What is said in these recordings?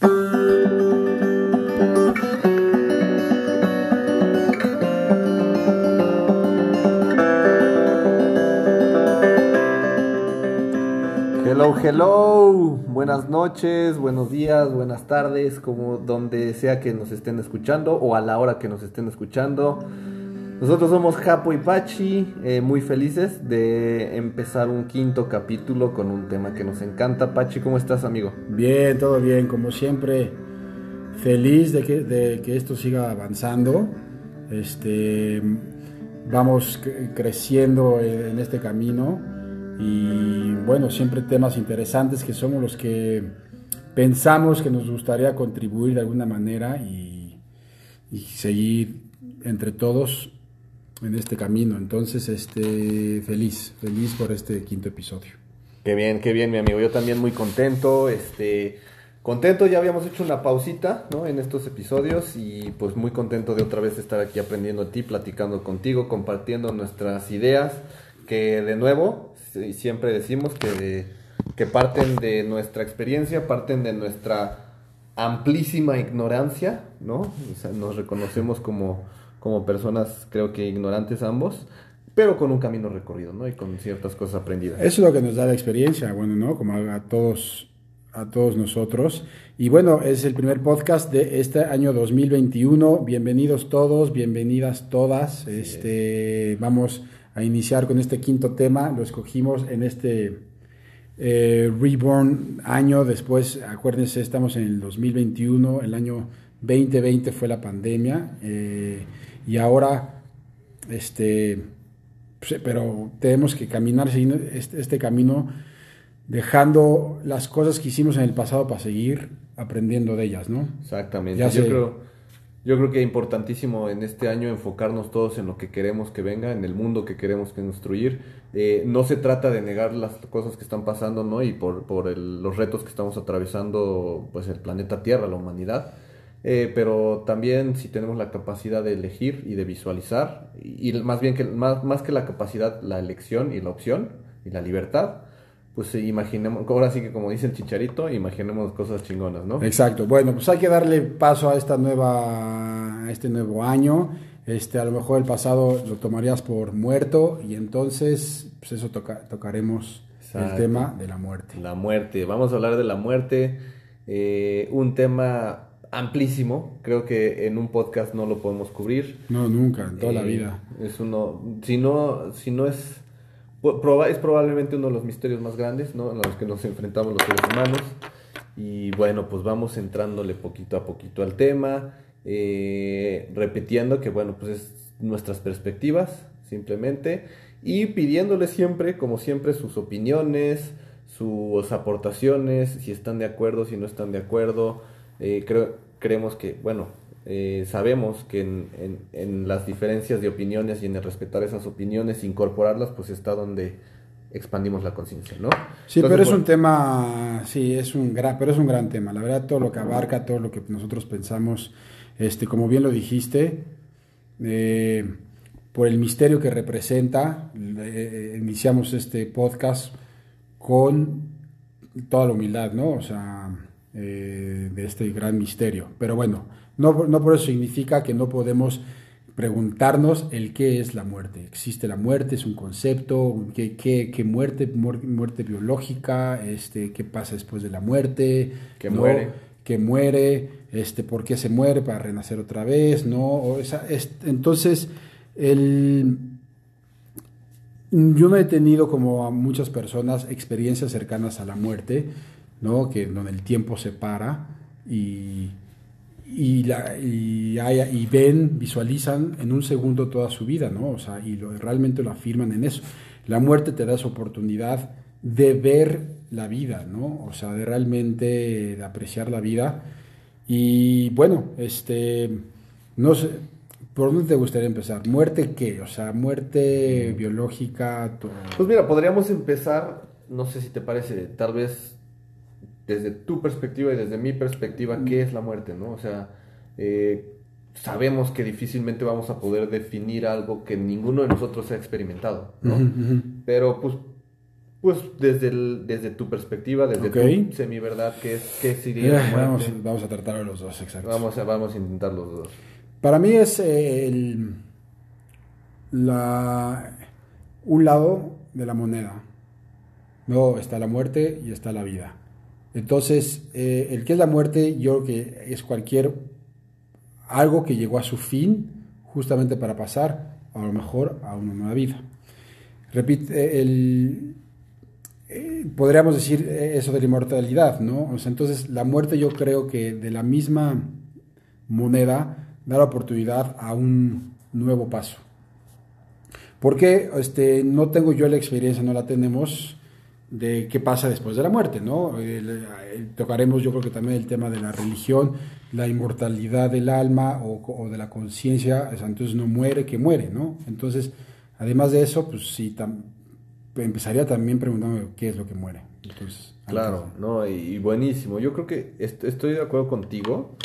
Hello, hello, buenas noches, buenos días, buenas tardes, como donde sea que nos estén escuchando o a la hora que nos estén escuchando. Nosotros somos Japo y Pachi, eh, muy felices de empezar un quinto capítulo con un tema que nos encanta. Pachi, ¿cómo estás, amigo? Bien, todo bien, como siempre, feliz de que, esto siga avanzando. Este, vamos cre- creciendo en este camino y bueno, siempre temas interesantes que somos los que pensamos que nos gustaría contribuir de alguna manera y seguir entre todos en este camino. Entonces, este, feliz, feliz por este quinto episodio. Qué bien, qué bien, mi amigo. Yo también muy contento, este, contento. Ya habíamos hecho una pausita, ¿no? En estos episodios y pues muy contento de otra vez estar aquí aprendiendo de ti, platicando contigo, compartiendo nuestras ideas, que de nuevo siempre decimos que, que parten de nuestra experiencia, parten de nuestra amplísima ignorancia, ¿no? Nos reconocemos como, como personas, creo que ignorantes ambos, pero con un camino recorrido, ¿no? Y con ciertas cosas aprendidas. Eso es lo que nos da la experiencia, bueno, ¿no? Como a, a todos, a todos nosotros. Y bueno, es el primer podcast de este año 2021. Bienvenidos todos, bienvenidas todas. Este, vamos a iniciar con este quinto tema. Lo escogimos en este eh, Reborn año. Después, acuérdense, estamos en el 2021. El año 2020 fue la pandemia. eh, y ahora, este pues, pero tenemos que caminar este, este camino, dejando las cosas que hicimos en el pasado para seguir aprendiendo de ellas, ¿no? Exactamente. Ya yo, sé. creo, yo creo que es importantísimo en este año enfocarnos todos en lo que queremos que venga, en el mundo que queremos construir. Eh, no se trata de negar las cosas que están pasando, ¿no? Y por, por el- los retos que estamos atravesando, pues el planeta Tierra, la humanidad. Eh, pero también si tenemos la capacidad de elegir y de visualizar, y, y más bien que más, más que la capacidad, la elección y la opción y la libertad, pues imaginemos, ahora sí que como dice el chicharito, imaginemos cosas chingonas, ¿no? Exacto. Bueno, pues hay que darle paso a esta nueva, a este nuevo año. Este, a lo mejor el pasado lo tomarías por muerto y entonces, pues eso toca- tocaremos Exacto. el tema de la muerte. La muerte. Vamos a hablar de la muerte. eh, un tema amplísimo. Creo que en un podcast no lo podemos cubrir. No, nunca, en toda la Eh, vida. Es uno. Si no, si no es. pu- proba- es probablemente uno de los misterios más grandes, ¿no? Los que nos enfrentamos los seres humanos. Y bueno, pues vamos entrándole poquito a poquito al tema. eh, repitiendo que, bueno, pues es nuestras perspectivas, simplemente. Y pidiéndole siempre, como siempre, sus opiniones, sus aportaciones, si están de acuerdo, si no están de acuerdo. Eh, creo, creemos que, bueno, eh, sabemos que en, en- en las diferencias de opiniones y en el respetar esas opiniones, incorporarlas, pues está donde expandimos la conciencia, ¿no? Sí, Entonces, pero es bueno, un tema, sí, es un gran, pero es un gran tema. La verdad, todo lo que abarca, todo lo que nosotros pensamos, este, como bien lo dijiste, eh, por el misterio que representa, eh, iniciamos este podcast con toda la humildad, ¿no? O sea, eh, de este gran misterio. Pero bueno, no, no por eso significa que no podemos preguntarnos el qué es la muerte. ¿Existe la muerte? ¿Es un concepto? ¿Qué, qué, qué muerte? Muer- ¿Muerte biológica? Este, ¿Qué pasa después de la muerte? Que ¿No? muere. que muere, este, por qué se muere para renacer otra vez, ¿no? O esa- es- entonces, el, yo no he tenido como a muchas personas experiencias cercanas a la muerte, ¿no? Que donde el tiempo se para y, y, la, y, ven, visualizan en un segundo toda su vida, ¿no? O sea, y lo, realmente lo afirman en eso. La muerte te da esa oportunidad de ver la vida, ¿no? O sea, de realmente de apreciar la vida. Y bueno, este, no sé, ¿por dónde te gustaría empezar? ¿Muerte qué? O sea, muerte biológica. Pues mira, podríamos empezar, no sé si te parece, tal vez desde tu perspectiva y desde mi perspectiva, ¿qué es la muerte? ¿no? O sea, eh, sabemos que difícilmente vamos a poder definir algo que ninguno de nosotros ha experimentado, ¿no? Pero pues Pues desde, el, desde tu perspectiva, desde tu semi-verdad, ¿qué, es, qué sería la Eh, vamos, muerte? vamos a tratar de los dos, exacto. Vamos a, vamos a intentar los dos. Para mí es eh, el, la, un lado de la moneda. No, está la muerte y está la vida. Entonces, eh, el que es la muerte, yo creo que es cualquier algo que llegó a su fin justamente para pasar a lo mejor a una nueva vida. Repite, el, eh, podríamos decir eh, eso de la inmortalidad, ¿no? O sea, entonces la muerte yo creo que de la misma moneda da la oportunidad a un nuevo paso. Porque este, no tengo yo la experiencia, no la tenemos, de qué pasa después de la muerte, ¿no? Tocaremos yo creo que también el tema de la religión, la inmortalidad del alma o, de la conciencia, entonces no muere, que muere, ¿no? Entonces, además de eso, pues sí, empezaría también preguntándome qué es lo que muere. Entonces, Claro, no, y, buenísimo. Yo creo que est- estoy de acuerdo contigo.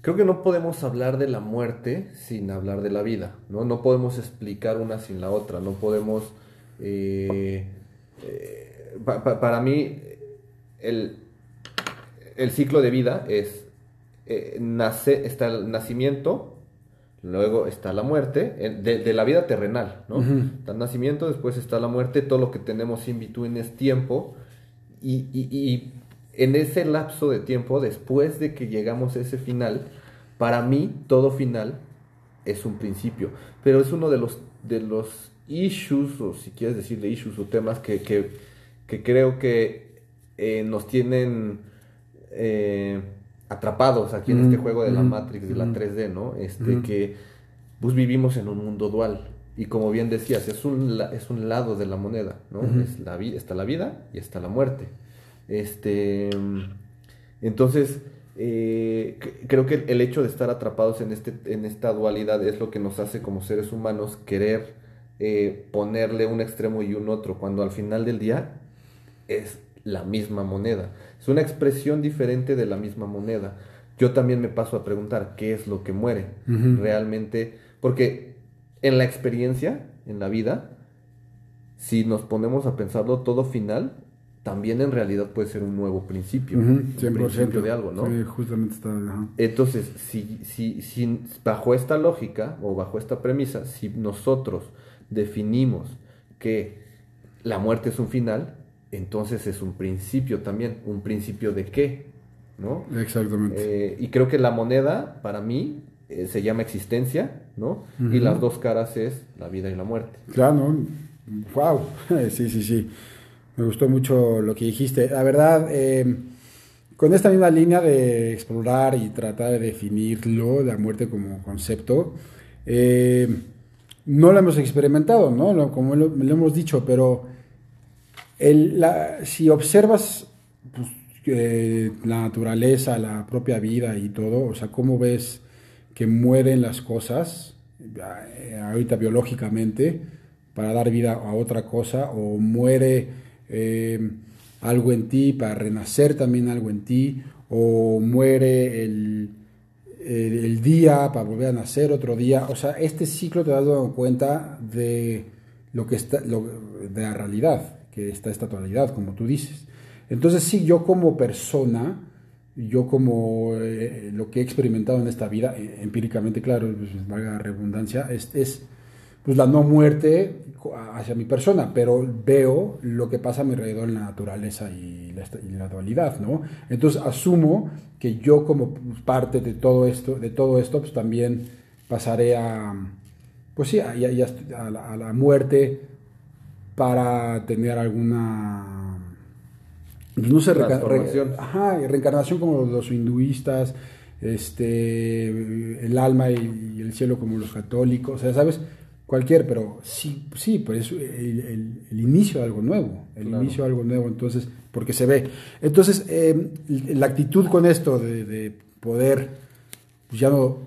Creo que no podemos hablar de la muerte sin hablar de la vida, ¿no? No podemos explicar una sin la otra, no podemos... eh, eh, pa- pa- para mí, el, el ciclo de vida es... eh, nace, está el nacimiento, luego está la muerte, de, de la vida terrenal, ¿no? Está el nacimiento, después está la muerte, todo lo que tenemos in between es tiempo, y, y- y en ese lapso de tiempo, después de que llegamos a ese final, para mí todo final es un principio, pero es uno de los, de los issues, o si quieres decirle issues o temas que, que, que creo que eh, nos tienen eh, atrapados aquí en Mm, este juego de la mm, Matrix, de la mm. 3D, ¿no? Este Mm. que pues vivimos en un mundo dual. Y como bien decías, es un, es un lado de la moneda, ¿no? Es la está la vida y está la muerte. Este, entonces, eh, creo que el hecho de estar atrapados en, este, en esta dualidad es lo que nos hace como seres humanos querer eh, ponerle un extremo y un otro, cuando al final del día es la misma moneda. Es una expresión diferente de la misma moneda. Yo también me paso a preguntar qué es lo que muere realmente, porque en la experiencia, en la vida, si nos ponemos a pensarlo, todo final también en realidad puede ser un nuevo principio, Ujú, un 100%. principio de algo, ¿no? Sí, justamente está. ajá. Entonces, si, si, si bajo esta lógica o bajo esta premisa, si nosotros definimos que la muerte es un final, entonces es un principio también. ¿Un principio de qué? ¿No? Exactamente. Eh, y creo que la moneda, para mí, eh, se llama existencia, ¿no? Y las dos caras es la vida y la muerte. Claro, ¿no? Wow. Sí, sí, sí. Me gustó mucho lo que dijiste. La verdad, eh, con esta misma línea de explorar y tratar de definirlo, la muerte como concepto, no lo hemos experimentado, ¿no? Como lo, lo hemos dicho, pero el- la- si observas pues, eh, la naturaleza, la propia vida y todo, o sea, cómo ves que mueren las cosas, eh, ahorita biológicamente, para dar vida a otra cosa, o muere eh, algo en ti para renacer también algo en ti, o muere el, día para volver a nacer otro día. O sea, este ciclo te das dando cuenta de lo que está, de la realidad, que está esta totalidad, como tú dices. Entonces, sí, yo como persona, yo como eh, lo que he experimentado en esta vida, eh, empíricamente, claro, pues, valga redundancia, es, es pues la no muerte hacia mi persona, pero veo lo que pasa a mi alrededor en la naturaleza y la, y la dualidad, ¿no? Entonces asumo que yo como parte de todo esto, de todo esto, pues también pasaré a, pues sí, a, a- a la, a la muerte para tener alguna, pues no sé, reca- re- Transformación. ajá, reencarnación como los hinduistas, este, el alma y, y el cielo como los católicos, o sea, ¿sabes? Cualquier, pero sí, sí, pues es el, el- el inicio de algo nuevo, el Claro. inicio de algo nuevo, entonces, porque se ve. Entonces, eh, la actitud con esto de, de poder, pues ya no,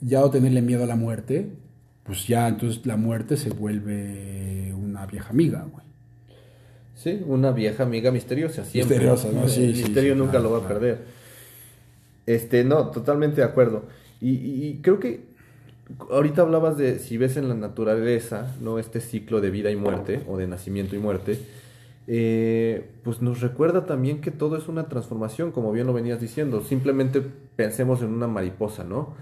ya no tenerle miedo a la muerte, pues ya entonces la muerte se vuelve una vieja amiga, güey. Sí, una vieja amiga misteriosa, siempre. Misteriosa, ¿no? Sí, El sí, misterio sí, nunca claro, lo va a perder. Este, no, totalmente de acuerdo. Y creo que ahorita hablabas de si ves en la naturaleza, ¿no? Este ciclo de vida y muerte, o de nacimiento y muerte. Eh, pues nos recuerda también que todo es una transformación, como bien lo venías diciendo. Simplemente pensemos en una mariposa, ¿no?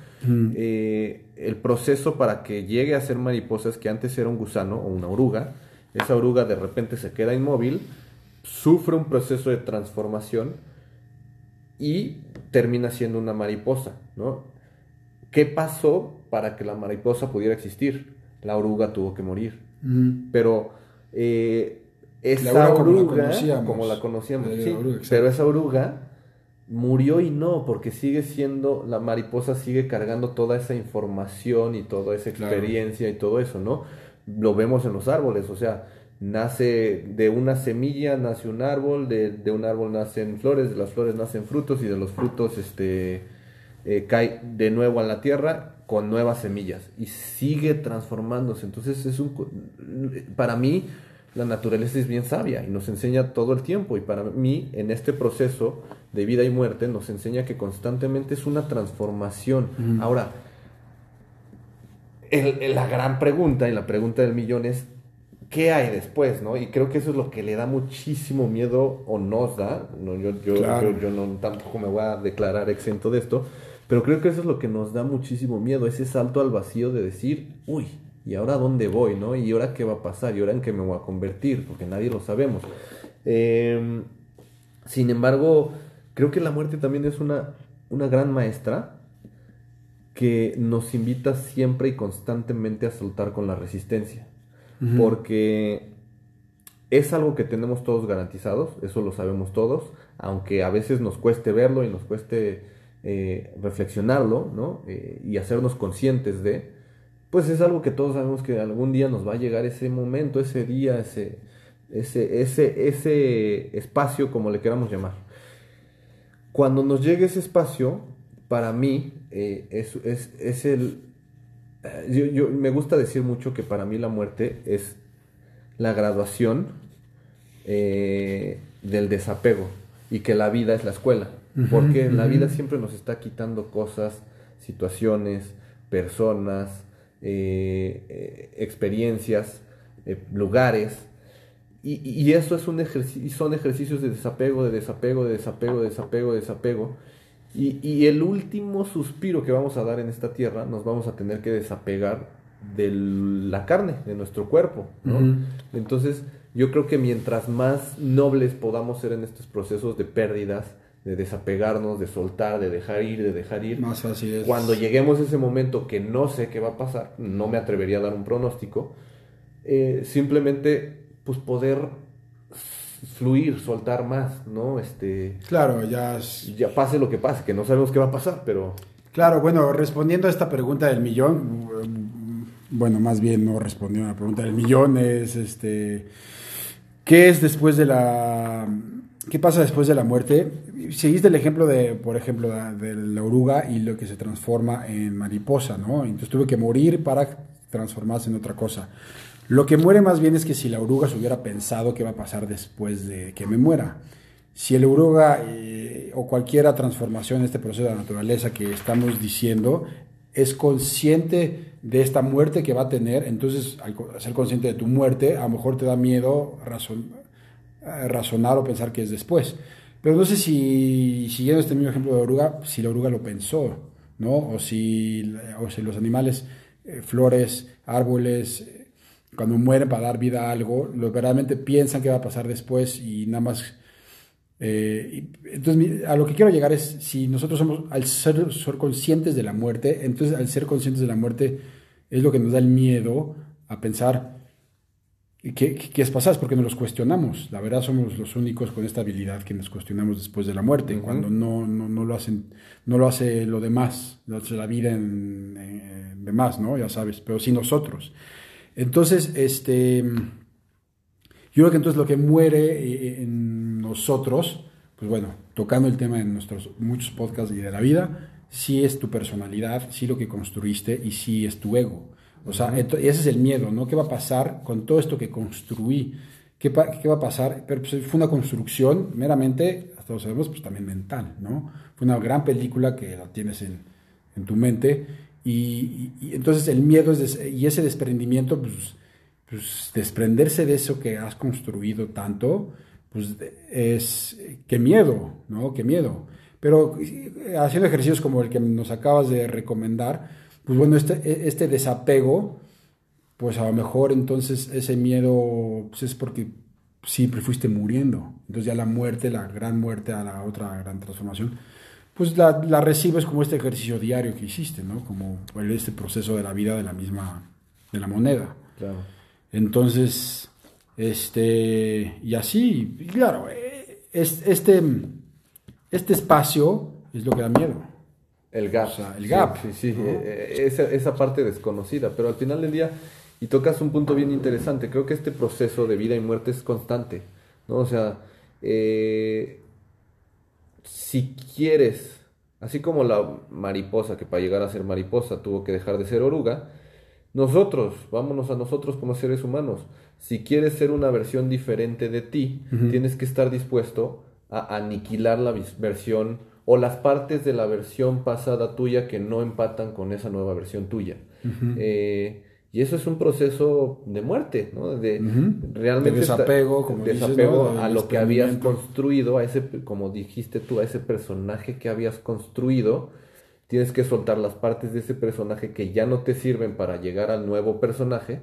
Eh, el proceso para que llegue a ser mariposa es que antes era un gusano o una oruga. Esa oruga de repente se queda inmóvil, sufre un proceso de transformación y termina siendo una mariposa, ¿no? ¿Qué pasó para que la mariposa pudiera existir? La oruga tuvo que morir. Pero eh, esa oruga, como la conocíamos, pero esa oruga murió y no, porque sigue siendo, la mariposa sigue cargando toda esa información y toda esa experiencia y todo eso, ¿no? Lo vemos en los árboles, o sea, nace de una semilla, nace un árbol, de, de un árbol nacen flores, de las flores nacen frutos y de los frutos este, eh, cae de nuevo a la tierra con nuevas semillas y sigue transformándose. Entonces es un, para mí la naturaleza es bien sabia y nos enseña todo el tiempo y para mí en este proceso de vida y muerte nos enseña que constantemente es una transformación. Ahora, la gran pregunta y la pregunta del millón es ¿qué hay después? ¿no? Y creo que eso es lo que le da muchísimo miedo o nos da. No, yo, yo, yo, no, tampoco me voy a declarar exento de esto, pero creo que eso es lo que nos da muchísimo miedo, ese salto al vacío de decir, uy, ¿y ahora dónde voy? ¿no? ¿Y ahora qué va a pasar? ¿Y ahora en qué me voy a convertir? Porque nadie lo sabemos. Em, sin embargo, creo que la muerte también es una, una gran maestra que nos invita siempre y constantemente a saltar con la resistencia porque es algo que tenemos todos garantizados, eso lo sabemos todos, aunque a veces nos cueste verlo y nos cueste eh, reflexionarlo, ¿no? Eh, y hacernos conscientes de, pues es algo que todos sabemos que algún día nos va a llegar ese momento, ese día, ese, ese, ese, ese espacio, como le queramos llamar. Cuando nos llegue ese espacio, para mí eh, es, es, es el, eh, yo, me gusta decir mucho que para mí la muerte es la graduación eh, del desapego y que la vida es la escuela. porque la vida siempre nos está quitando cosas, situaciones, personas, eh, experiencias, lugares. Y, y, eso es un ejercicio, son ejercicios de desapego, de desapego, de desapego, de desapego, de desapego. Y, el último suspiro que vamos a dar en esta tierra, nos vamos a tener que desapegar de la carne, de nuestro cuerpo. Entonces, yo creo que mientras más nobles podamos ser en estos procesos de pérdidas, de desapegarnos, de soltar, de dejar ir, de dejar ir, más fácil es. cuando lleguemos a ese momento que no sé qué va a pasar, no me atrevería a dar un pronóstico, eh, simplemente pues poder fluir, soltar más, ¿no? Este, claro, ya... Ya pase lo que pase, que no sabemos qué va a pasar, pero... Claro, bueno, respondiendo a esta pregunta del millón, bueno, más bien no respondió a la pregunta del millón, es, este, ¿qué es después de la... ¿Qué pasa después de la muerte? Seguiste el ejemplo de, por ejemplo, de la oruga y lo que se transforma en mariposa, ¿no? Entonces tuve que morir para transformarse en otra cosa. Lo que muere más bien es que si la oruga se hubiera pensado qué va a pasar después de que me muera. Si el oruga eh, o cualquier transformación este proceso de la naturaleza que estamos diciendo es consciente de esta muerte que va a tener, entonces al ser consciente de tu muerte, a lo mejor te da miedo eh, razonar o pensar que es después. Pero no sé si, siguiendo este mismo ejemplo de oruga, si la oruga lo pensó, ¿no? O si, o si los animales, eh, flores, árboles, cuando mueren para dar vida a algo, lo verdaderamente piensan que va a pasar después y nada más... Eh, entonces, a lo que quiero llegar es, si nosotros somos, al ser, conscientes de la muerte, entonces al ser conscientes de la muerte es lo que nos da el miedo a pensar qué, qué es pasar, es porque nos los cuestionamos. La verdad somos los únicos con esta habilidad que nos cuestionamos después de la muerte, cuando no, no, no, lo hacen, no lo hace lo demás, lo hace la vida en, en demás, ¿no? Ya sabes, pero sí nosotros. Entonces, este, yo creo que entonces lo que muere eh, en nosotros, pues bueno, tocando el tema en nuestros muchos podcasts y de la vida, sí es tu personalidad, sí lo que construiste y sí es tu ego. O sea, ese es el miedo, ¿no? ¿Qué va a pasar con todo esto que construí? ¿Qué, qué va a pasar? Pero pues, fue una construcción meramente, hasta lo sabemos, pues también mental, ¿no? Fue una gran película que la tienes en, en tu mente y, entonces el miedo es y ese desprendimiento, pues, pues desprenderse de eso que has construido tanto, pues es, qué miedo, ¿no? Qué miedo. Pero eh, haciendo ejercicios como el que nos acabas de recomendar, pues bueno, este, e, este desapego, pues a lo mejor entonces ese miedo pues es porque siempre fuiste muriendo. Entonces ya la muerte, la gran muerte a la otra gran transformación, pues la, la recibes como este ejercicio diario que hiciste, ¿no? Como este proceso de la vida de la misma, de la moneda. Claro. Entonces, este, y así, y claro, es, este este espacio es lo que da miedo. El gap. el gap. Sí, sí, eh, eh, esa, esa, parte desconocida. Pero al final del día, y tocas un punto bien interesante, creo que este proceso de vida y muerte es constante. ¿no? O sea, eh, si quieres, así como la mariposa, que para llegar a ser mariposa tuvo que dejar de ser oruga, nosotros, vámonos a nosotros como seres humanos. Si quieres ser una versión diferente de ti, tienes que estar dispuesto a aniquilar la versión o las partes de la versión pasada tuya que no empatan con esa nueva versión tuya. Eh, y eso es un proceso de muerte, ¿no? De realmente desapego, como desapego a lo que habías construido, a ese, como dijiste tú, a ese personaje que habías construido. Tienes que soltar las partes de ese personaje que ya no te sirven para llegar al nuevo personaje.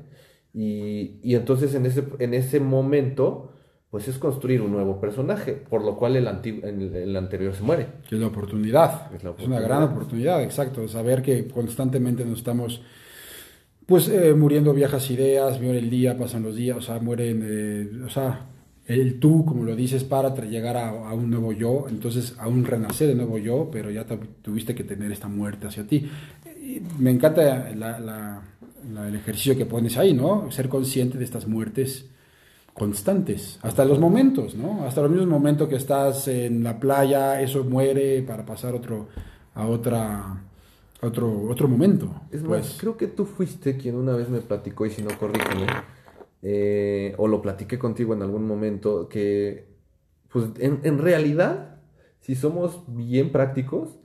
Y, y entonces en ese, en ese momento pues es construir un nuevo personaje, por lo cual el, el, anterior se muere. Que es la oportunidad. Es, una gran oportunidad, exacto. Saber que constantemente nos estamos pues eh, muriendo viejas ideas, muere el día, pasan los días, o sea, mueren, eh, o sea, el tú, como lo dices, para llegar a, un nuevo yo, entonces a un renacer de nuevo yo, pero ya tuviste que tener esta muerte hacia ti. me encanta el ejercicio que pones ahí, ¿no? Ser consciente de estas muertes constantes, hasta los momentos, ¿no? Hasta los mismos momentos que estás en la playa, eso muere para pasar otro, a otra, otro, otro momento. Es más, pues. creo que tú fuiste quien una vez me platicó, y si no, corrígeme, eh, o lo platiqué contigo en algún momento, que, pues, en, en realidad, si somos bien prácticos,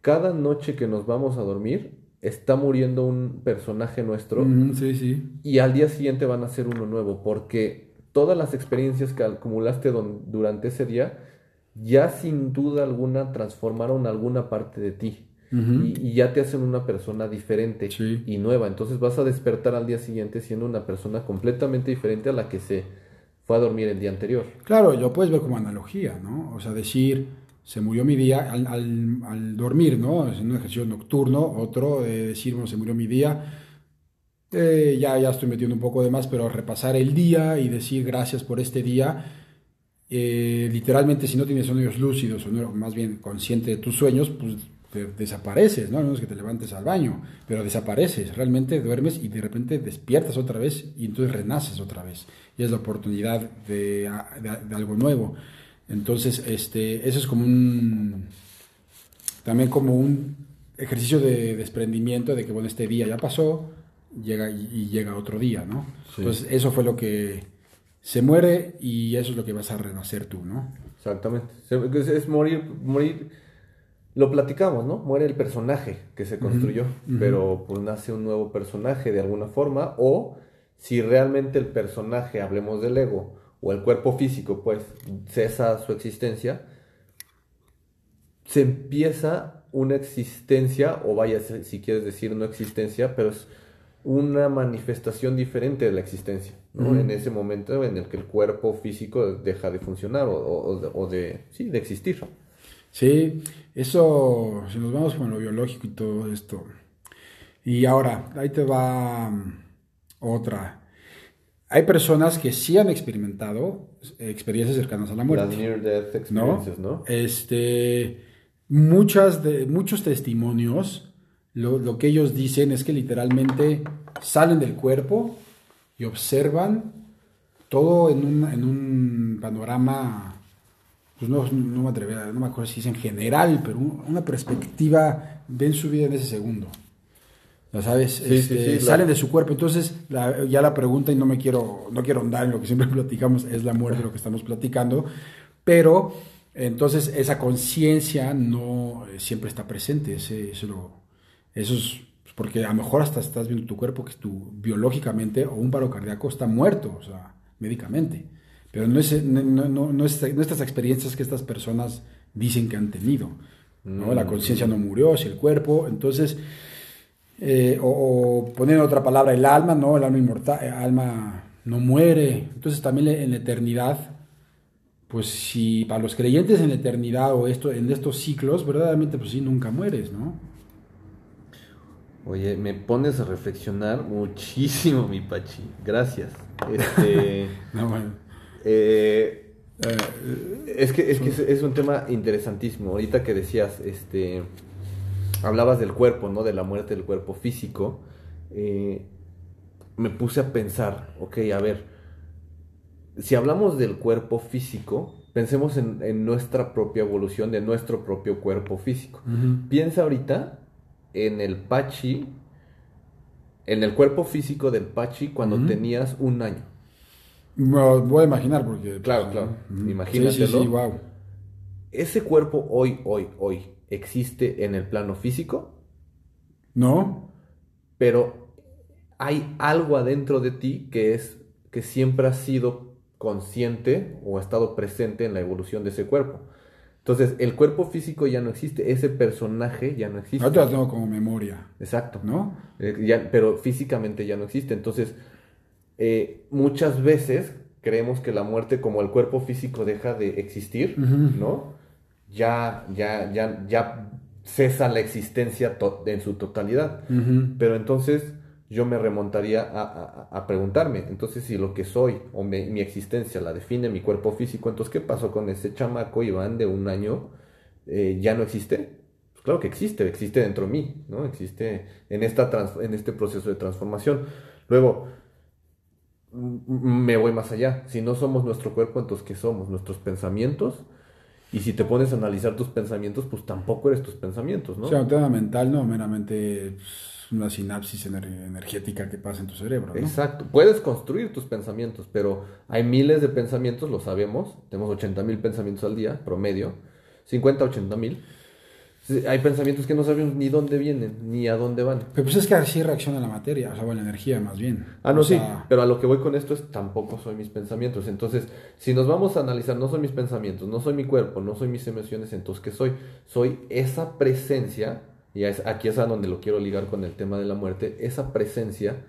cada noche que nos vamos a dormir, está muriendo un personaje nuestro. sí, sí. Y al día siguiente van a ser uno nuevo, porque todas las experiencias que acumulaste durante ese día ya sin duda alguna transformaron alguna parte de ti. y, ya te hacen una persona diferente y nueva. Entonces vas a despertar al día siguiente siendo una persona completamente diferente a la que se fue a dormir el día anterior. Claro, lo puedes ver como analogía, ¿no? O sea, decir, se murió mi día al, al, dormir, ¿no? Es un ejercicio nocturno, otro, de decir, bueno, se murió mi día eh, ya, ya estoy metiendo un poco de más, pero repasar el día y decir gracias por este día. Eh, literalmente, si no tienes sueños lúcidos o más bien consciente de tus sueños, pues desapareces, ¿no? A menos que te levantes al baño, pero desapareces, realmente duermes y de repente despiertas otra vez y entonces renaces otra vez. Y es la oportunidad de, algo nuevo. Entonces, este, eso es como un, también como un ejercicio de desprendimiento de que, bueno, este día ya pasó, llega y, llega otro día, ¿no? Entonces, eso fue lo que se muere y eso es lo que vas a renacer tú, ¿no? Exactamente. Es morir, morir, lo platicamos, ¿no? Muere el personaje que se construyó, pero pues nace un nuevo personaje de alguna forma, o si realmente el personaje, hablemos del ego, o el cuerpo físico, pues cesa su existencia, se empieza una existencia, o vaya, si quieres decir no existencia, pero es una manifestación diferente de la existencia, ¿no? En ese momento en el que el cuerpo físico deja de funcionar o, de, sí, de existir. Sí, eso, si nos vamos con lo biológico y todo esto. Y ahora, ahí te va mm, otra. Hay personas que sí han experimentado experiencias cercanas a la muerte. Las near death experiences, ¿no? Este, muchas de, muchos testimonios lo, que ellos dicen es que literalmente salen del cuerpo y observan todo en un, en un panorama, pues no, no, me atrevo, no me acuerdo si es en general, pero una perspectiva, ven su vida en ese segundo. Ya sabes, este, salen de su cuerpo. Entonces, ya la pregunta, y no me quiero, no quiero andar en lo que siempre platicamos, es la muerte de lo que estamos platicando, pero entonces esa conciencia no eh, siempre está presente, ese, eso lo, eso es porque a lo mejor hasta estás viendo tu cuerpo que tu biológicamente o un paro cardíaco está muerto, o sea, médicamente. Pero no es, no, no, no, es, no estas experiencias que estas personas dicen que han tenido. ¿no? La mm. conciencia no murió, es el cuerpo. Entonces, eh, o, poner otra palabra, el alma, ¿no? El alma inmortal, el alma no muere. Entonces también en la eternidad, pues si para los creyentes en la eternidad o esto, en estos ciclos, verdaderamente pues sí, nunca mueres, ¿no? Oye, me pones a reflexionar muchísimo, mi Pachi. Gracias. Este, no, bueno. Eh, eh, es que, es, que es, un tema interesantísimo. Ahorita que decías, este, hablabas del cuerpo, ¿no? De la muerte del cuerpo físico. Eh, me puse a pensar, ok, a ver, si hablamos del cuerpo físico, pensemos en, nuestra propia evolución de nuestro propio cuerpo físico. Piensa ahorita en el Pachi, en el cuerpo físico del Pachi cuando tenías un año. Me voy a imaginar porque... Claro, claro. Imagínatelo. Sí, wow. ¿Ese cuerpo hoy, hoy, hoy existe en el plano físico? No. Pero hay algo adentro de ti que es que siempre ha sido consciente o ha estado presente en la evolución de ese cuerpo. Entonces, el cuerpo físico ya no existe, ese personaje ya no existe. Ahora tengo como memoria. Exacto. ¿No? Eh, pero físicamente ya no existe. Entonces, eh, muchas veces creemos que la muerte, como el cuerpo físico deja de existir, ¿no? Ya, ya, ya, ya cesa la existencia en su totalidad. Pero entonces yo me remontaría a, preguntarme, entonces si lo que soy o mi existencia la define mi cuerpo físico, entonces ¿qué pasó con ese chamaco Iván de un año? Eh, ¿Ya no existe? Pues claro que existe, existe dentro de mí, ¿no? Existe en, esta en este proceso de transformación. Luego, me voy más allá, si no somos nuestro cuerpo, entonces ¿qué somos? Nuestros pensamientos. Y si te pones a analizar tus pensamientos, pues tampoco eres tus pensamientos, ¿no? O sea, un tema mental, no meramente pues, una sinapsis energética que pasa en tu cerebro. ¿no? Exacto. Puedes construir tus pensamientos, pero hay miles de pensamientos, lo sabemos. Tenemos 80 mil pensamientos al día, promedio. 50, 80 mil. Hay pensamientos que no sabemos ni dónde vienen, ni a dónde van. Pero pues es que así reacciona la materia, o sea, la energía más bien. Ah, no, sí, pero a lo que voy con esto es tampoco soy mis pensamientos. Entonces, si nos vamos a analizar, no soy mis pensamientos, no soy mi cuerpo, no soy mis emociones, entonces, ¿qué soy? Soy esa presencia y aquí es a donde lo quiero ligar con el tema de la muerte, esa presencia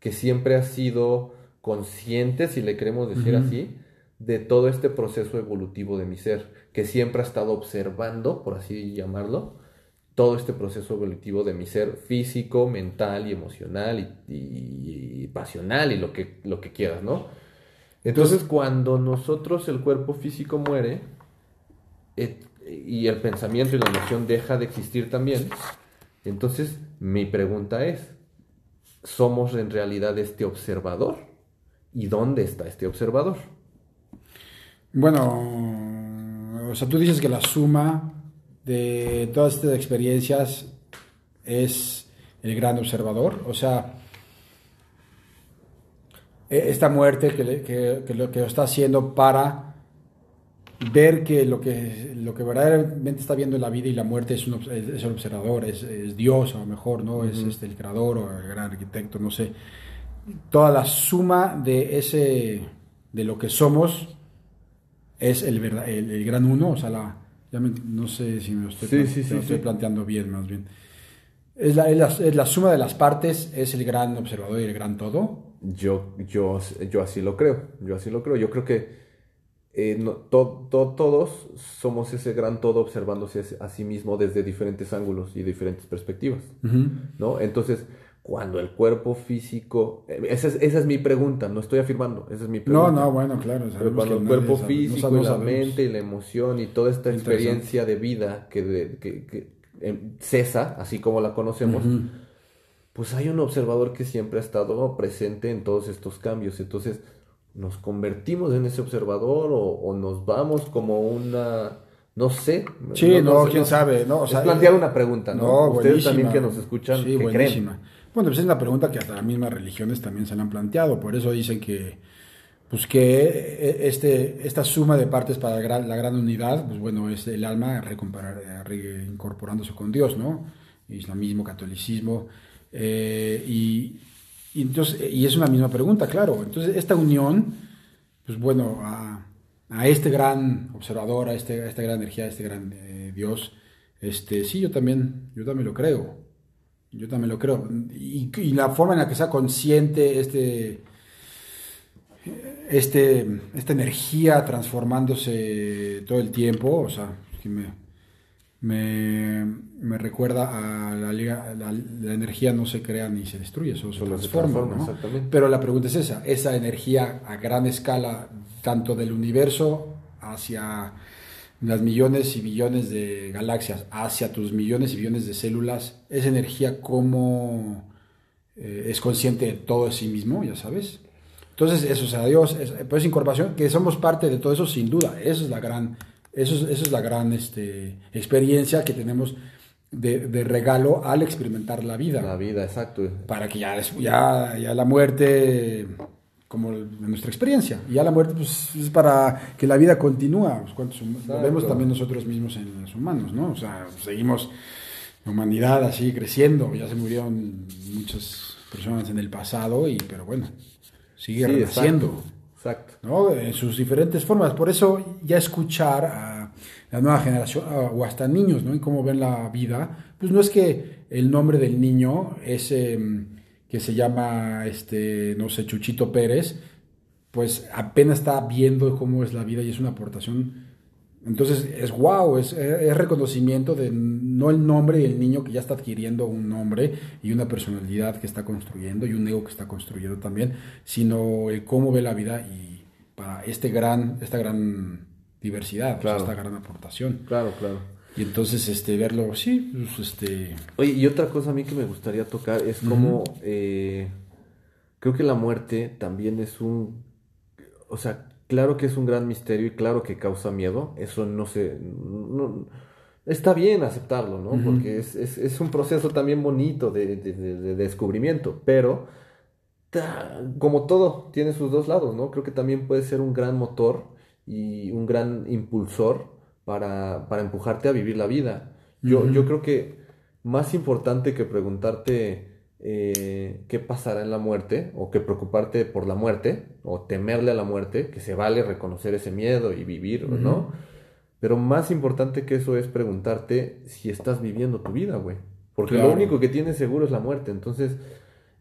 que siempre ha sido consciente, si le queremos decir así, de todo este proceso evolutivo de mi ser, que siempre ha estado observando, por así llamarlo, todo este proceso evolutivo de mi ser físico, mental y emocional y, pasional y lo que, lo que quieras, ¿no? Entonces, cuando nosotros el cuerpo físico muere, eh, y el pensamiento y la emoción deja de existir también, entonces mi pregunta es, ¿somos en realidad este observador? ¿Y dónde está este observador? Bueno, o sea, tú dices que la suma de todas estas experiencias es el gran observador, o sea, e-, esta muerte que, que lo que está haciendo para ver que lo que lo que verdaderamente está viendo en la vida y la muerte es, un, es, el observador, es, Dios a lo mejor, ¿no? Es este, el creador o el gran arquitecto, no sé. Toda la suma de ese, de lo que somos es el, el, gran uno, o sea, la, no sé si me lo estoy, estoy planteando bien, más bien. Es la, es la, suma de las partes, es el gran observador y el gran todo. Yo, yo, yo así lo creo, yo así lo creo. Yo creo que eh, todos somos ese gran todo observándose a sí mismo desde diferentes ángulos y diferentes perspectivas, ¿no? Entonces, cuando el cuerpo físico, eh, esa es, mi pregunta, no estoy afirmando, esa es mi pregunta. No, no, bueno, claro. Pero cuando el cuerpo físico y la mente y la emoción y toda esta experiencia de vida que, que, em, cesa, así como la conocemos, pues hay un observador que siempre ha estado presente en todos estos cambios. Entonces, nos convertimos en ese observador o, nos vamos como una no sé. Sí, no, quién sabe, ¿no? O sea, es plantear una pregunta, ¿no? Ustedes también que nos escuchan, sí, buenísima. Bueno, pues es una pregunta que hasta las mismas religiones también se han planteado, por eso dicen que pues que este, esta suma de partes para la gran, unidad, pues bueno, es el alma reincorporándose con Dios, ¿no? Islamismo, catolicismo, Eh, y, y, entonces, y es una misma pregunta, claro. Entonces, esta unión, pues bueno, a, este gran observador, a, este, a esta gran energía, a este gran eh, Dios, este, sí, yo también, yo también lo creo. Yo también lo creo. Y, la forma en la que sea consciente este este, esta energía transformándose todo el tiempo, o sea, me, me, me recuerda a la, la, la, energía no se crea ni se destruye, eso se transforma. ¿no? Pero la pregunta es esa, esa energía a gran escala, tanto del universo hacia las millones y billones de galaxias, hacia tus millones y billones de células, esa energía cómo eh, es consciente de todo de sí mismo, ya sabes. Entonces, eso, o sea, Dios, es, pues incorporación, que somos parte de todo eso sin duda, eso es la gran, eso es, eso es la gran este, experiencia que tenemos de, de, regalo al experimentar la vida. La vida, exacto. Para que ya, ya, ya la muerte, como nuestra experiencia, y ya la muerte pues, es para que la vida continúa, pues, lo vemos también nosotros mismos en los humanos, ¿no? O sea, seguimos la humanidad así creciendo, ya se murieron muchas personas en el pasado, y pero bueno, sigue renaciendo. Exacto. ¿No? En sus diferentes formas. Por eso ya escuchar a la nueva generación o hasta niños, ¿no? Y cómo ven la vida, pues no es que el nombre del niño es que se llama, este, no sé, Chuchito Pérez, pues apenas está viendo cómo es la vida y es una aportación entonces es wow, es, es, reconocimiento de no el nombre y el niño que ya está adquiriendo un nombre y una personalidad que está construyendo y un ego que está construyendo también, sino el cómo ve la vida y para este gran, esta gran diversidad, esta gran aportación. Claro, claro. Y entonces este verlo, sí, pues, este... Oye, y otra cosa a mí que me gustaría tocar es como, eh, creo que la muerte también es un, o sea, Claro que es un gran misterio y claro que causa miedo. Eso no se... No, está bien aceptarlo, ¿no? Porque es, es, es, un proceso también bonito de, de, de, descubrimiento, pero como todo, tiene sus dos lados, ¿no? Creo que también puede ser un gran motor y un gran impulsor para, para empujarte a vivir la vida. Yo, yo creo que más importante que preguntarte eh, qué pasará en la muerte, o que preocuparte por la muerte, o temerle a la muerte, que se vale reconocer ese miedo y vivir, ¿no? Pero más importante que eso es preguntarte si estás viviendo tu vida, güey. Porque lo único que tienes seguro es la muerte. Entonces,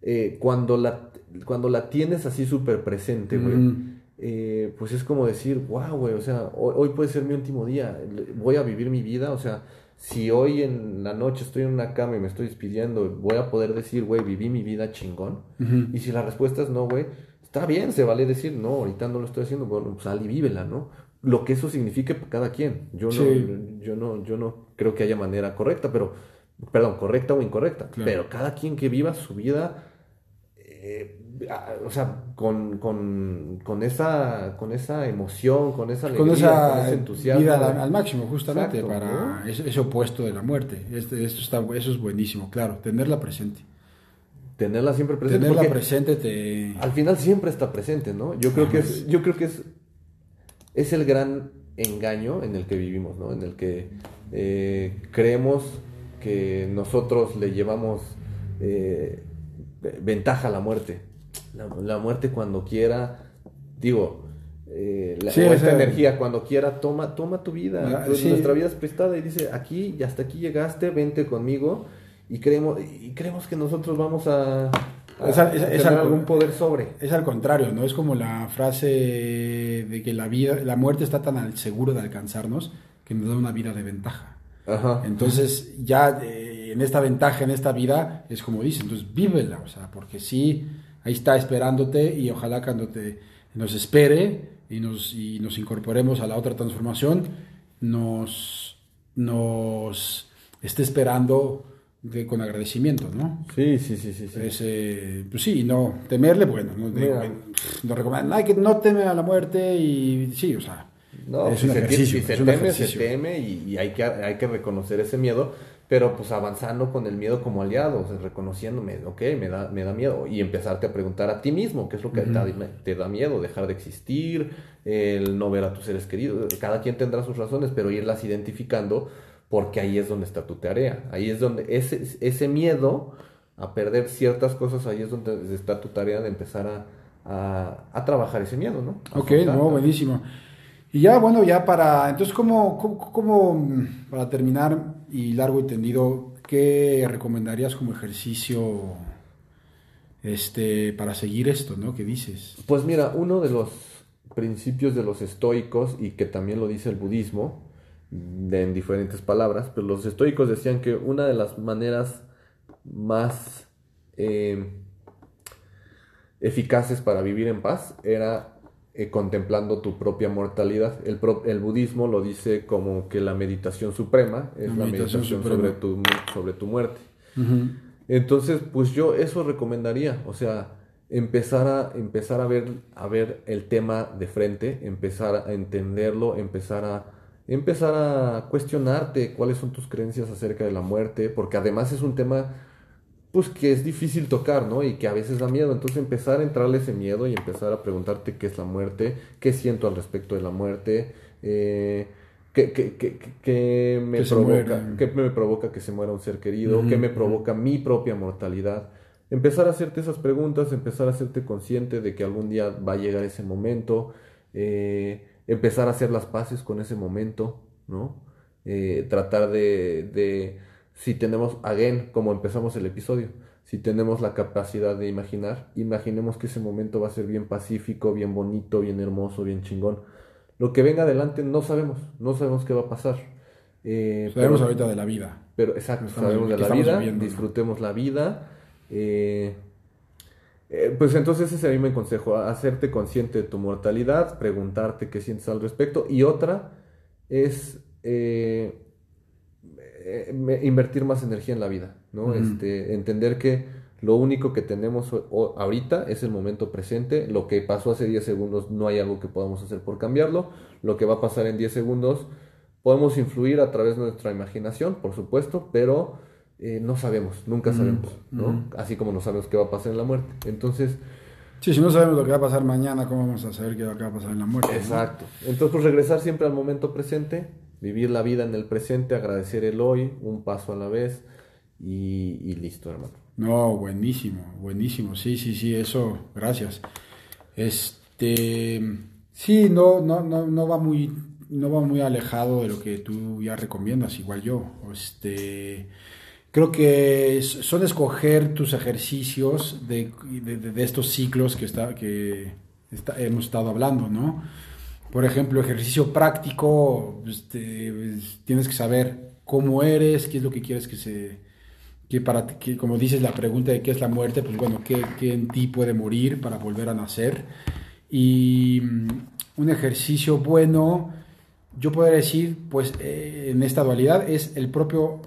eh, cuando, la, cuando la tienes así súper presente, güey, eh, pues es como decir, wow, güey, o sea, hoy, hoy, puede ser mi último día, voy a vivir mi vida, o sea, si hoy en la noche estoy en una cama y me estoy despidiendo, voy a poder decir, güey, viví mi vida chingón. Y si la respuesta es no, güey, está bien, se vale decir, no, ahorita no lo estoy haciendo, bueno, pues sal y vívela, ¿no? Lo que eso signifique para cada quien. Yo, no, yo, no, yo no creo que haya manera correcta, pero, perdón, correcta o incorrecta, pero cada quien que viva su vida eh, o sea, con, con, con, esa, con esa emoción, con esa alegría, con, ese entusiasmo. Vida al, máximo, justamente, para ese, opuesto de la muerte. Este, esto está, eso es buenísimo, claro, tenerla presente. Tenerla siempre presente. Tenerla presente te... Al final siempre está presente, ¿no? Yo creo que es, yo creo que es, es el gran engaño en el que vivimos, ¿no? En el que eh, creemos que nosotros le llevamos eh, ventaja a la muerte la, muerte cuando quiera, digo, eh, la, esta energía cuando quiera, toma, toma tu vida. Ah, nuestra vida es prestada y dice, aquí y hasta aquí llegaste, vente conmigo y creemos, y creemos que nosotros vamos a, tener algún poder sobre. Es al contrario, ¿no? Es como la frase de que la vida, la muerte está tan al seguro de alcanzarnos que nos da una vida de ventaja. Entonces, ya eh, en esta ventaja, en esta vida, es como dice, entonces vívela, o sea, porque sí ahí está esperándote y ojalá cuando te, nos espere y nos, y nos incorporemos a la otra transformación, nos, nos esté esperando de, con agradecimiento, ¿no? Sí, sí, sí, sí. sí. pues sí, no temerle, bueno, no, no, recomiendo, hay que no teme a la muerte y sí, o sea, no, es, un ejercicio, se, teme, se teme y, hay, que, hay que reconocer ese miedo pero pues avanzando con el miedo como aliado, o sea, reconociéndome, ok, me da, me da miedo, y empezarte a preguntar a ti mismo, qué es lo que te, da miedo, dejar de existir, el no ver a tus seres queridos, cada quien tendrá sus razones, pero irlas identificando, porque ahí es donde está tu tarea, ahí es donde ese, ese miedo a perder ciertas cosas, ahí es donde está tu tarea de empezar a, a, trabajar ese miedo, ¿no? ok, no, buenísimo. Y ya, bueno, ya para, entonces, ¿cómo, cómo, para terminar y largo y tendido, qué recomendarías como ejercicio este, para seguir esto, ¿no? ¿Qué dices? Pues mira, uno de los principios de los estoicos y que también lo dice el budismo, en diferentes palabras, pero los estoicos decían que una de las maneras más eh, eficaces para vivir en paz era eh, contemplando tu propia mortalidad. El, el, budismo lo dice como que la meditación suprema es la, meditación, sobre, tu, sobre tu muerte. Entonces, pues yo eso recomendaría, o sea, empezar a, empezar a, ver, a ver el tema de frente, empezar a entenderlo, empezar a, empezar a cuestionarte cuáles son tus creencias acerca de la muerte, porque además es un tema pues que es difícil tocar, ¿no? Y que a veces da miedo. Entonces empezar a entrarle ese miedo y empezar a preguntarte qué es la muerte, qué siento al respecto de la muerte, eh, qué, qué, qué, qué, me provoca, qué me provoca que se muera un ser querido, qué me provoca mi propia mortalidad. Empezar a hacerte esas preguntas, empezar a hacerte consciente de que algún día va a llegar ese momento, eh, empezar a hacer las paces con ese momento, ¿no? Eh, tratar de, de si tenemos, again, como empezamos el episodio, si tenemos la capacidad de imaginar, imaginemos que ese momento va a ser bien pacífico, bien bonito, bien hermoso, bien chingón. Lo que venga adelante no sabemos, no sabemos qué va a pasar. Eh, sabemos ahorita de la vida. Pero exacto, sabemos de la vida, disfrutemos la vida. Eh, eh, pues entonces ese sería mi consejo, hacerte consciente de tu mortalidad, preguntarte qué sientes al respecto. Y otra es eh, invertir más energía en la vida, ¿no? este, entender que lo único que tenemos ahorita es el momento presente, lo que pasó hace 10 segundos no hay algo que podamos hacer por cambiarlo, lo que va a pasar en 10 segundos podemos influir a través de nuestra imaginación, por supuesto, pero eh, no sabemos, nunca sabemos, ¿no? Así como no sabemos qué va a pasar en la muerte. Entonces... Sí, si no sabemos lo que va a pasar mañana, ¿cómo vamos a saber qué va a pasar en la muerte? Exacto. Entonces, pues regresar siempre al momento presente, vivir la vida en el presente, agradecer el hoy, un paso a la vez y, listo, hermano. No, buenísimo, buenísimo, sí, sí, sí, eso, gracias. Este, sí, no, no, no, no va muy, no va muy alejado de lo que tú ya recomiendas, igual yo. Este, creo que son escoger tus ejercicios de, estos ciclos que, está, que hemos estado hablando, ¿no? Por ejemplo, ejercicio práctico, este, pues, tienes que saber cómo eres, qué es lo que quieres que se... Que para que, como dices, la pregunta de qué es la muerte, pues bueno, qué, en ti puede morir para volver a nacer. Y mm, un ejercicio bueno, yo podría decir, pues eh, en esta dualidad es el propio,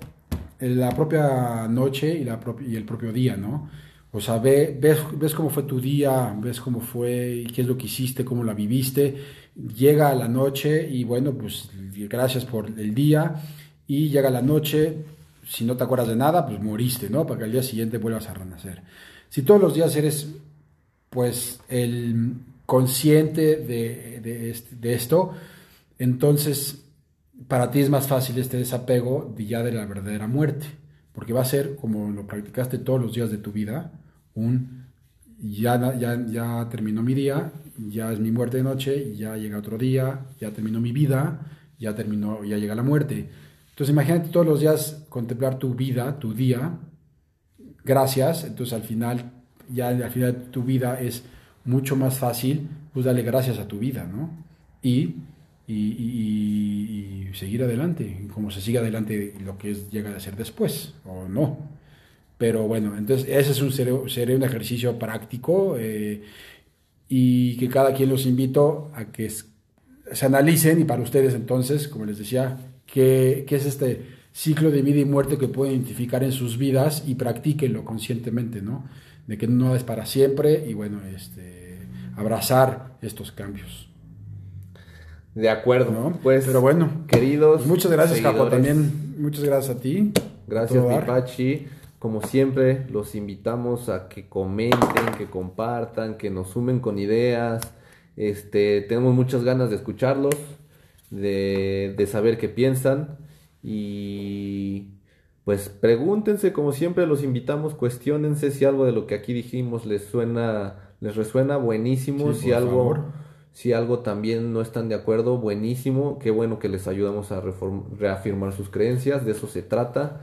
la propia noche y, la y el propio día, ¿no? O sea, ves, ves cómo fue tu día, ves cómo fue, qué es lo que hiciste, cómo la viviste. Llega la noche y bueno, pues gracias por el día. Y llega la noche, si no te acuerdas de nada, pues moriste, ¿no? Para que al día siguiente vuelvas a renacer. Si todos los días eres, pues, el consciente de, de, de esto, entonces para ti es más fácil este desapego de ya de la verdadera muerte porque va a ser como lo practicaste todos los días de tu vida, un ya, ya, ya terminó mi día, ya es mi muerte de noche, ya llega otro día, ya terminó mi vida, ya terminó, ya llega la muerte. Entonces imagínate todos los días contemplar tu vida, tu día, gracias, entonces al final, ya al final tu vida es mucho más fácil, pues darle gracias a tu vida, ¿no? Y y, seguir adelante, como se sigue adelante lo que es, llega a ser después, o no. Pero bueno, entonces ese es un, sería, un ejercicio práctico eh, y que cada quien los invito a que se analicen y para ustedes entonces, como les decía, qué, qué es este ciclo de vida y muerte que pueden identificar en sus vidas y practíquenlo conscientemente, ¿no? De que no es para siempre y bueno, este, abrazar estos cambios. De acuerdo. ¿no? Pues, Pero bueno, queridos. Muchas gracias, Capo, también. Muchas gracias a ti. Gracias, Pipachi. Como siempre, los invitamos a que comenten, que compartan, que nos sumen con ideas. Este, tenemos muchas ganas de escucharlos, de, de saber qué piensan. Y pues pregúntense, como siempre los invitamos, cuestionense si algo de lo que aquí dijimos les suena, les resuena, buenísimo, Sí, si por algo, favor. Si algo también no están de acuerdo, buenísimo, qué bueno que les ayudamos a reafirmar sus creencias, de eso se trata.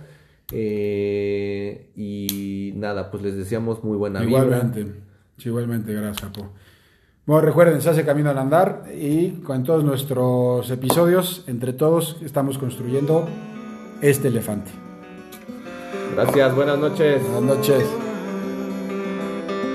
Eh, y nada, pues les deseamos muy buena vibra. Igualmente, igualmente, gracias, Apo. Bueno, recuerden, se hace camino al andar y con todos nuestros episodios, entre todos, estamos construyendo este elefante. Gracias, buenas noches. Buenas noches.